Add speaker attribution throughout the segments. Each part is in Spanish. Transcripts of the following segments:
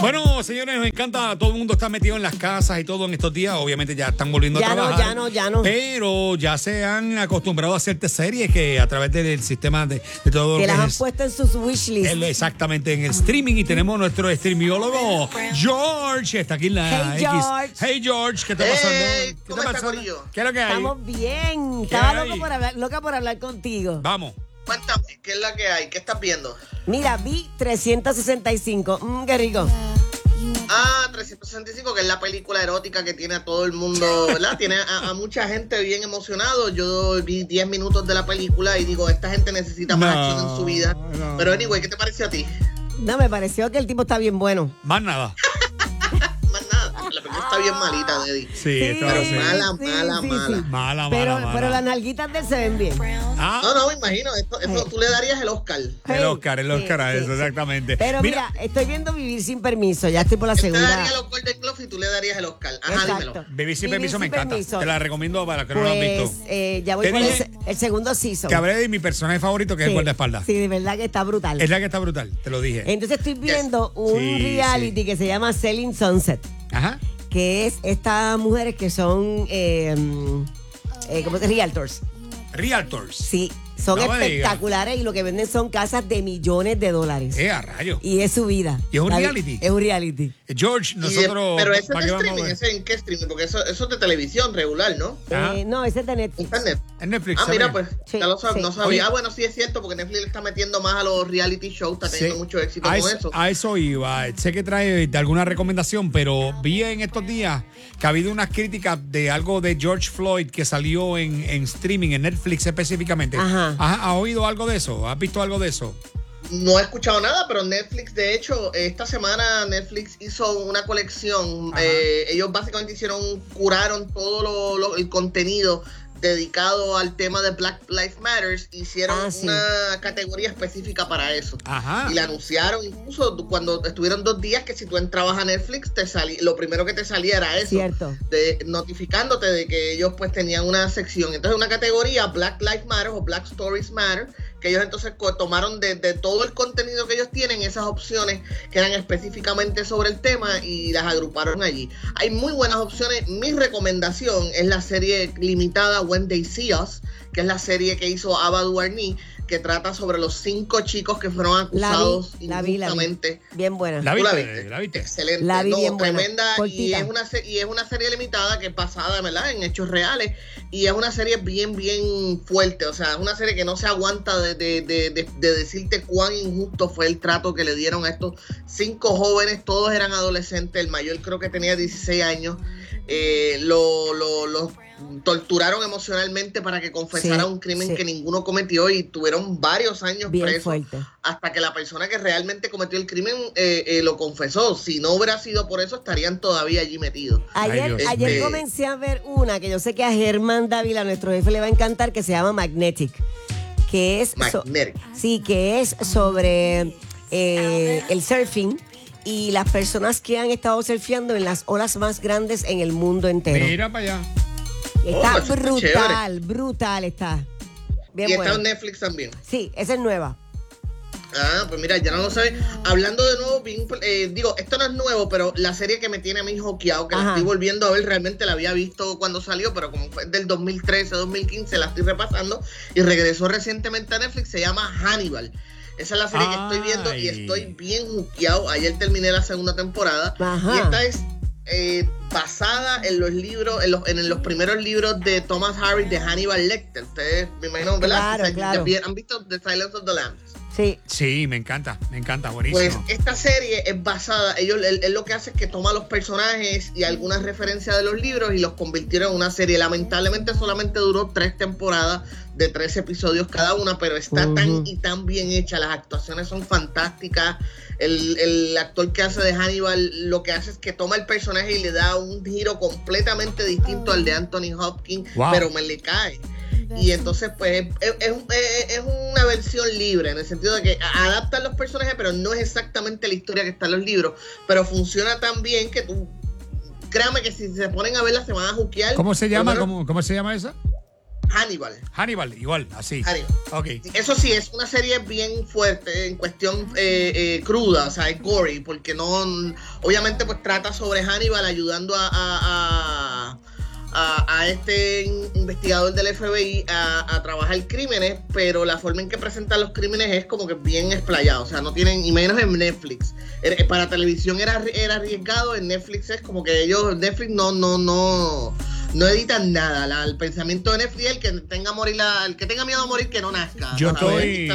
Speaker 1: Bueno, señores, nos encanta. Todo el mundo está metido en las casas y todo en estos días. Obviamente ya están volviendo
Speaker 2: Ya
Speaker 1: a
Speaker 2: no,
Speaker 1: trabajar.
Speaker 2: ya no, ya no.
Speaker 1: Pero ya se han acostumbrado a hacerte series que a través del sistema de, de todo
Speaker 2: Que
Speaker 1: lo
Speaker 2: las
Speaker 1: que
Speaker 2: han
Speaker 1: es
Speaker 2: puesto en sus wishlist.
Speaker 1: exactamente en el streaming y tenemos nuestro streamiólogo George está aquí en la
Speaker 2: Hey,
Speaker 1: X.
Speaker 2: George.
Speaker 1: Hey George, ¿qué está
Speaker 3: Hey,
Speaker 1: pasando? ¿Qué
Speaker 3: ¿cómo
Speaker 1: está pasando?
Speaker 3: Corillo?
Speaker 1: ¿Qué es lo que hay?
Speaker 2: Estamos bien.
Speaker 1: ¿Qué
Speaker 2: Estaba loca por, hablar, loca por hablar contigo.
Speaker 1: Vamos.
Speaker 3: Cuéntame, ¿qué es la que hay? ¿Qué estás viendo?
Speaker 2: Mira, vi 365. Mmm, qué rico.
Speaker 3: Ah, 365, que es la película erótica que tiene a todo el mundo, ¿verdad? Tiene a, a mucha gente bien emocionado. Yo vi 10 minutos de la película y digo, esta gente necesita más
Speaker 1: No,
Speaker 3: acción en su vida.
Speaker 1: no.
Speaker 3: Pero anyway, ¿qué te pareció a ti?
Speaker 2: No, me pareció que el tipo está bien bueno.
Speaker 1: Más nada.
Speaker 3: Bien malita, Deddy.
Speaker 1: Sí, esto
Speaker 3: pero
Speaker 1: ser-
Speaker 3: mala, mala, mala.
Speaker 1: Mala,
Speaker 2: Pero,
Speaker 1: mala,
Speaker 2: pero las nalguitas de él se ven bien.
Speaker 1: Ah,
Speaker 3: No, no, me imagino, esto, esto tú le darías el Oscar.
Speaker 1: el Oscar, el
Speaker 2: Sí,
Speaker 1: Oscar a
Speaker 2: sí,
Speaker 1: eso,
Speaker 2: sí.
Speaker 1: exactamente.
Speaker 2: Pero mira, estoy viendo Vivir sin permiso. Ya estoy por la
Speaker 3: Él te
Speaker 2: segunda.
Speaker 3: daría los Golden Globes y tú le darías el Oscar. Ajá, dímelo.
Speaker 2: Exacto.
Speaker 1: Vivir sin
Speaker 2: Vivir
Speaker 1: permiso me encanta.
Speaker 2: permiso.
Speaker 1: Te la recomiendo para los que no lo han
Speaker 2: Pues
Speaker 1: visto.
Speaker 2: eh, ya voy
Speaker 1: Te
Speaker 2: por el, segundo season.
Speaker 1: Que hablé de mi personaje favorito, que es el
Speaker 2: Sí,
Speaker 1: guardaespaldas.
Speaker 2: Sí, de verdad que está brutal.
Speaker 1: Es la que está brutal, te lo dije.
Speaker 2: Entonces estoy viendo un
Speaker 1: Sí,
Speaker 2: reality
Speaker 1: sí.
Speaker 2: que se llama Selling Sunset,
Speaker 1: Ajá.
Speaker 2: Que es estas mujeres que son, eh, eh, ¿cómo se dice? Realtors.
Speaker 1: Realtors.
Speaker 2: Sí, son
Speaker 1: No
Speaker 2: espectaculares y lo que venden son casas de millones de dólares.
Speaker 1: Eh, a rayo.
Speaker 2: Y es su vida.
Speaker 1: ¿Y es un reality?
Speaker 2: Es un reality.
Speaker 1: George,
Speaker 3: Y de-
Speaker 1: nosotros.
Speaker 3: pero ese es
Speaker 1: ¿para
Speaker 3: de streaming? ¿ese en qué streaming? Porque eso, eso es de televisión regular, ¿no?
Speaker 1: Ajá.
Speaker 2: Eh, no, ese es de Netflix.
Speaker 3: Internet.
Speaker 1: En Netflix.
Speaker 3: Ah, mira, pues,
Speaker 2: Sí,
Speaker 3: ya lo sab-
Speaker 2: sí.
Speaker 3: no sabía.
Speaker 1: Oye.
Speaker 3: Ah, bueno, sí es cierto, porque Netflix le está metiendo más a los reality shows, está teniendo
Speaker 1: Sí.
Speaker 3: mucho éxito
Speaker 1: a
Speaker 3: con
Speaker 1: eso,
Speaker 3: eso.
Speaker 1: a eso iba. Sé que trae de alguna recomendación, pero vi en estos días que ha habido unas críticas de algo de George Floyd que salió en, en streaming, en Netflix específicamente.
Speaker 2: Ajá.
Speaker 1: ¿Has, has oído algo de eso? ¿Has visto algo de eso?
Speaker 3: No he escuchado nada, pero Netflix, de hecho, esta semana Netflix hizo una colección. Eh, ellos básicamente hicieron, curaron todo lo- lo- el contenido dedicado al tema de Black Lives Matters. Hicieron
Speaker 2: Ah, sí.
Speaker 3: una categoría específica para eso.
Speaker 1: Ajá.
Speaker 3: Y la anunciaron incluso cuando estuvieron dos días que si tú entrabas a Netflix, te salí, lo primero que te salía era eso.
Speaker 2: Cierto.
Speaker 3: de notificándote de que ellos pues tenían una sección. Entonces una categoría Black Lives Matter o Black Stories Matter, que ellos entonces tomaron de, de todo el contenido que ellos tienen, esas opciones que eran específicamente sobre el tema y las agruparon allí. Hay muy buenas opciones. Mi recomendación es la serie limitada When They See Us, que es la serie que hizo Ava DuVernay, que trata sobre los cinco chicos que fueron
Speaker 2: La vi,
Speaker 3: acusados
Speaker 2: la vi, la vi.
Speaker 3: injustamente.
Speaker 2: Bien buena.
Speaker 1: ¿La
Speaker 3: ¿Tú la
Speaker 1: viste? ¿La viste?
Speaker 3: Excelente.
Speaker 2: La vi
Speaker 3: no,
Speaker 2: bien buena,
Speaker 3: tremenda. Y es, una, y es una serie limitada que es basada, ¿verdad? En hechos reales. Y es una serie bien, bien fuerte. O sea, es una serie que no se aguanta de, de- de- de- de decirte cuán injusto fue el trato que le dieron a estos cinco jóvenes. Todos eran adolescentes. El mayor creo que tenía 16 años. Eh, lo, lo- torturaron emocionalmente para que confesara
Speaker 2: Sí,
Speaker 3: un crimen
Speaker 2: sí.
Speaker 3: que ninguno cometió y tuvieron varios años
Speaker 2: Bien
Speaker 3: presos
Speaker 2: fuerte.
Speaker 3: hasta que la persona que realmente cometió el crimen eh, eh, lo confesó. Si no hubiera sido por eso, estarían todavía allí metidos.
Speaker 1: Ay,
Speaker 2: Ayer, ayer
Speaker 3: mío.
Speaker 2: comencé a ver una que yo sé que a Germán Dávila, nuestro jefe, le va a encantar, que se llama Magnetic. Que es. so- sí, que es sobre eh, el surfing y las personas que han estado surfeando en las olas más grandes en el mundo entero.
Speaker 1: Mira para allá.
Speaker 2: Está
Speaker 3: Oh, está
Speaker 2: brutal, brutal está. Bien
Speaker 3: y está en Netflix también.
Speaker 2: Sí, esa es nueva.
Speaker 3: Ah, pues mira, ya no lo sé. Hablando de nuevo, bien, eh, digo, esto no es nuevo, pero la serie que me tiene a mí joqueado, que
Speaker 2: Ajá.
Speaker 3: la estoy volviendo a ver, realmente la había visto cuando salió, pero como fue del 2013, 2015, la estoy repasando y regresó recientemente a Netflix, se llama Hannibal. Esa es la serie que estoy viendo y estoy bien juqueado. Ayer terminé la segunda temporada.
Speaker 2: Ajá.
Speaker 3: Y esta es eh, basada en los libros, en los, en los primeros libros de Thomas Harris de Hannibal Lecter. Ustedes me imagino, ¿verdad?
Speaker 2: Claro,
Speaker 3: O sea,
Speaker 2: claro.
Speaker 3: ¿Han visto The Silence of the Lambs?
Speaker 2: Sí.
Speaker 1: Sí, me encanta, me encanta, buenísimo.
Speaker 3: Pues esta serie es basada, ellos, él, él lo que hace es que toma los personajes y algunas referencias de los libros y los convirtieron en una serie. Lamentablemente solamente duró tres temporadas de tres episodios cada una, pero está tan y tan bien hecha, las actuaciones son fantásticas. El, el actor que hace de Hannibal lo que hace es que toma el personaje y le da un giro completamente distinto al de Anthony Hopkins,
Speaker 1: Wow.
Speaker 3: pero me le cae. Y entonces, pues, es, es- es- es una versión libre, en el sentido de que adaptan los personajes, pero no es exactamente la historia que está en los libros. Pero funciona tan bien que tú, créame que si se ponen a verla se van a juquear.
Speaker 1: ¿Cómo se llama? ¿Cómo, cómo se llama esa?
Speaker 3: Hannibal.
Speaker 1: Hannibal, igual, así.
Speaker 3: Hannibal.
Speaker 1: Ok.
Speaker 3: Eso sí, es una serie bien fuerte en cuestión eh, eh, cruda, o sea, es gory, porque no, obviamente pues trata sobre Hannibal ayudando a, a, a, a- este in- investigador del FBI a, a trabajar crímenes, pero la forma en que presentan los crímenes es como que bien explayado, o sea, no tienen, y menos en Netflix. Eh, Para televisión era, era arriesgado, en Netflix es como que ellos, Netflix no, no, no no editan nada. La- el pensamiento de Netflix es el que tenga morir la- el que tenga miedo a morir que no nazca.
Speaker 1: Yo estoy,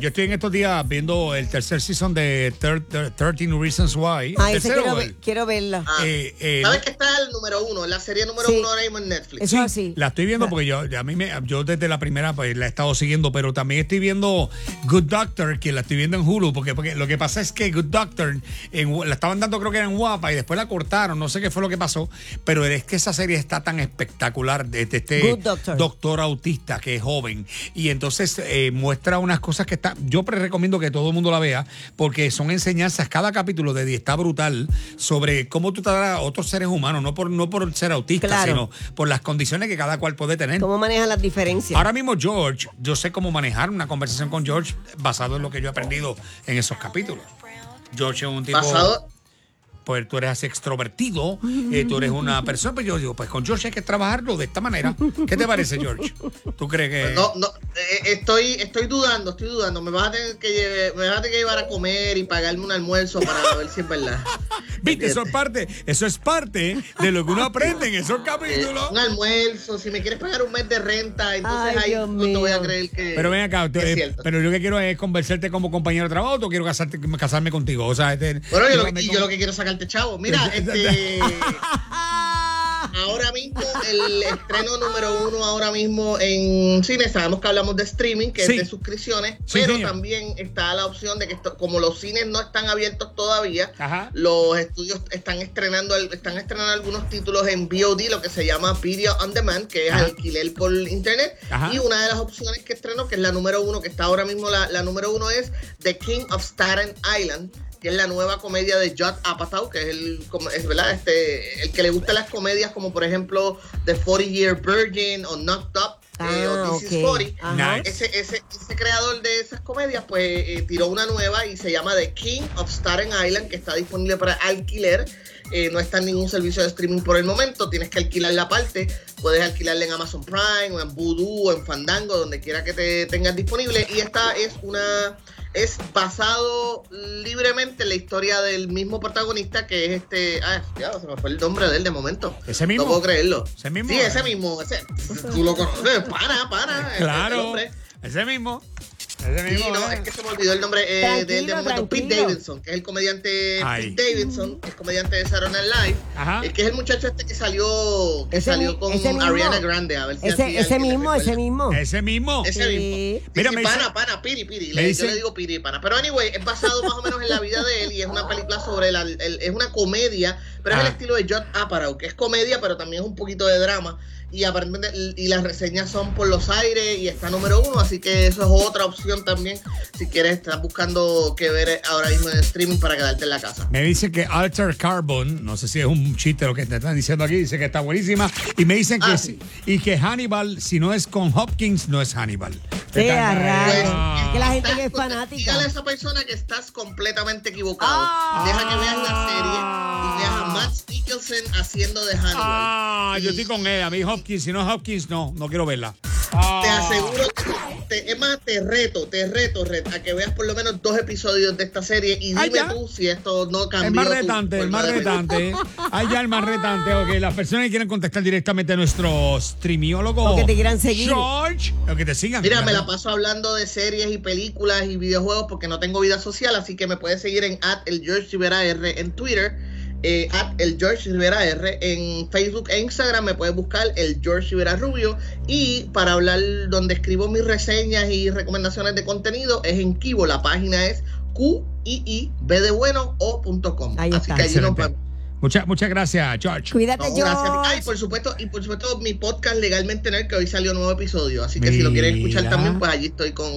Speaker 1: yo estoy en estos días viendo el tercer season de Thir- Thir- 13 Reasons Why.
Speaker 2: Ah, ese quiero, ver- quiero verla.
Speaker 3: Ah,
Speaker 1: eh, eh,
Speaker 3: ¿Sabes que está el número uno? La serie número
Speaker 2: Sí.
Speaker 3: uno ahora mismo en Netflix.
Speaker 2: Eso es así.
Speaker 1: La estoy viendo porque yo, a mí me, yo desde la primera pues la he estado siguiendo, pero también estoy viendo Good Doctor, que la estoy viendo en Hulu, porque, porque lo que pasa es que Good Doctor en- la estaban dando creo que era en Guapa y después la cortaron, no sé qué fue lo que pasó, pero es que esa serie está tan espectacular de, este
Speaker 2: Doctor.
Speaker 1: doctor autista que es joven y entonces eh, muestra unas cosas que está, yo pre- recomiendo que todo el mundo la vea porque son enseñanzas, cada capítulo de está brutal sobre cómo tú tratas a otros seres humanos, no por, no por ser autista,
Speaker 2: Claro.
Speaker 1: sino por las condiciones que cada cual puede tener.
Speaker 2: ¿Cómo manejan las diferencias?
Speaker 1: Ahora mismo George, yo sé cómo manejar una conversación con George basado en lo que yo he aprendido en esos capítulos. George es un tipo,
Speaker 3: Basado,
Speaker 1: pues tú eres así extrovertido, eh, tú eres una persona, pues yo digo, pues con George hay que trabajarlo de esta manera. ¿Qué te parece, George? ¿Tú crees que...?
Speaker 3: no, no, eh, estoy, estoy dudando, estoy dudando. Me vas a tener que lle- me vas a tener que llevar a comer y pagarme un almuerzo para ver si es verdad.
Speaker 1: Viste, eso es parte, eso es parte de lo que uno aprende en esos
Speaker 3: Eh,
Speaker 1: capítulos.
Speaker 3: un almuerzo, si me quieres pagar un mes de renta, entonces
Speaker 2: Ay,
Speaker 3: ahí no te voy a creer que.
Speaker 1: Pero ven acá,
Speaker 3: que es
Speaker 1: eh,
Speaker 3: cierto.
Speaker 1: pero yo que quiero es convencerte como compañero de trabajo o quiero casarte, casarme contigo. O sea, este,
Speaker 3: Bueno, yo lo,
Speaker 1: con-
Speaker 3: yo lo que quiero es sacarte chavo. Mira, este. Ahora mismo, el estreno número uno ahora mismo en cine, sabemos que hablamos de streaming, que
Speaker 1: Sí.
Speaker 3: es de suscripciones,
Speaker 1: Sí,
Speaker 3: pero
Speaker 1: señor.
Speaker 3: también está la opción de que esto- como los cines no están abiertos todavía,
Speaker 1: Ajá.
Speaker 3: los estudios están estrenando están estrenando algunos títulos en VOD, lo que se llama Video On Demand, que es
Speaker 1: Ajá.
Speaker 3: alquiler por internet.
Speaker 1: Ajá.
Speaker 3: Y una de las opciones que estrenó, que es la número uno, que está ahora mismo la, la número uno, es The King of Staten Island que es la nueva comedia de Judd Apatow, que es el, como- es verdad, este, el que le gusta las comedias como por ejemplo The 40 Year Virgin o Knocked Up eh,
Speaker 2: Ah,
Speaker 3: o This is 40.
Speaker 2: Ajá.
Speaker 1: Nice.
Speaker 3: Ese, ese, ese creador de esas comedias pues eh, tiró una nueva y se llama The King of Staten Island, que está disponible para alquiler. Eh, no está en ningún servicio de streaming por el momento, tienes que alquilar la parte. Puedes alquilarla en Amazon Prime, o en Voodoo, o en Fandango, donde quiera que te tengas disponible. Y esta es una. Es basado libremente en la historia del mismo protagonista que es este. Ah, se me fue el nombre de él de momento.
Speaker 1: ¿Ese mismo?
Speaker 3: No puedo creerlo.
Speaker 1: ¿Ese mismo?
Speaker 3: Sí, ese mismo. Ese, tú lo conoces. Para, para.
Speaker 1: Claro,
Speaker 3: nombre.
Speaker 1: ese mismo. Ese
Speaker 3: Sí,
Speaker 1: mismo.
Speaker 3: no,
Speaker 1: eh.
Speaker 3: es que se me olvidó el nombre eh, de él de
Speaker 2: Tranquilo,
Speaker 3: momento. Pete. Davidson, que es el comediante
Speaker 1: Ay.
Speaker 3: Pete Davidson, que es comediante de Saturday Night Live.
Speaker 1: Ajá.
Speaker 3: eh, que es el muchacho este que salió, que
Speaker 2: Ese
Speaker 3: salió con
Speaker 2: ese mismo.
Speaker 3: Ariana Grande. A ver si
Speaker 2: Ese, ese mismo, ese mismo.
Speaker 1: Ese mismo.
Speaker 3: Ese
Speaker 2: Sí.
Speaker 3: mismo.
Speaker 1: Mira,
Speaker 3: sí,
Speaker 1: me
Speaker 3: pana,
Speaker 1: dice-
Speaker 3: pana, piri, piri. Le-
Speaker 1: dice-
Speaker 3: Yo le digo piri, pana. Pero anyway, es basado más o menos en la vida de él y es una película sobre la, el- es una comedia, pero es
Speaker 1: Ah.
Speaker 3: el estilo de Judd Apatow, que es comedia, pero también es un poquito de drama. Y aparentemente, y las reseñas son por los aires y está número uno, así que eso es otra opción también. Si quieres, estás buscando que ver ahora mismo en streaming para quedarte en la casa.
Speaker 1: Me dice que Alter Carbon, no sé si es un chiste lo que te están diciendo aquí, dice que está buenísima. Y me dicen que
Speaker 3: Ah,
Speaker 1: sí. y que Hannibal, si no es con Hopkins, no es Hannibal.
Speaker 2: Sí,
Speaker 1: Están-
Speaker 2: a rayos.
Speaker 1: Ah.
Speaker 2: Es que la gente que es fanática.
Speaker 3: Dígale a esa persona que estás completamente equivocado.
Speaker 2: Ah.
Speaker 3: Deja que veas la serie y veas a Matt Mikkelsen haciendo de Hannibal.
Speaker 1: Ah, yo estoy con él. A mí Hopkins, si no es Hopkins, no, no quiero verla.
Speaker 3: Te aseguro que te- es más, te reto, te reto, Red, a que veas por lo menos dos episodios de esta serie y dime
Speaker 1: ya.
Speaker 3: tú si esto no cambió.
Speaker 1: El más
Speaker 3: tu
Speaker 1: retante, el más retante. Ahí ya el más retante. Ok, las personas que quieren contactar directamente a nuestro streamiólogo.
Speaker 2: O que te quieran seguir.
Speaker 1: George, o que te sigan.
Speaker 3: Mira, me la paso hablando de series y películas y videojuegos porque no tengo vida social, así que me puedes seguir en at el George Rivera R en Twitter, eh, at el George Rivera R en Facebook e Instagram me puedes buscar el George Rivera Rubio y para hablar donde escribo mis reseñas y recomendaciones de contenido es en Kibo, la página es q i i b de bueno o punto com.
Speaker 2: Ahí
Speaker 3: así
Speaker 2: está.
Speaker 3: que allí nos.
Speaker 1: Muchas, muchas gracias, George.
Speaker 2: Cuídate,
Speaker 3: No, gracias.
Speaker 2: George.
Speaker 3: Ay, por supuesto, y por supuesto mi podcast Legalmente Nerd, que hoy salió un nuevo episodio. Así que si lo quieren escuchar también, pues allí estoy con.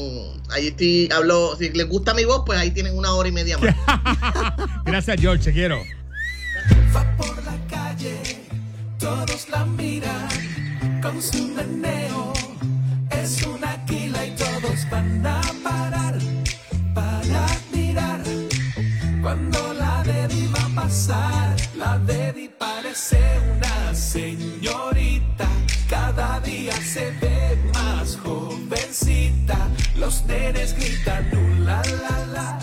Speaker 3: Allí estoy, hablo. Si les gusta mi voz, pues ahí tienen una hora y media más.
Speaker 1: Gracias, George, te quiero.
Speaker 4: Va por la calle, todos la miran con su meneo. Es una aquila y todos van a parar para mirar cuando la Dedi va a pasar. La Dedi parece una señorita, cada día se ve más jovencita. Los nenes gritan, uh, la la la,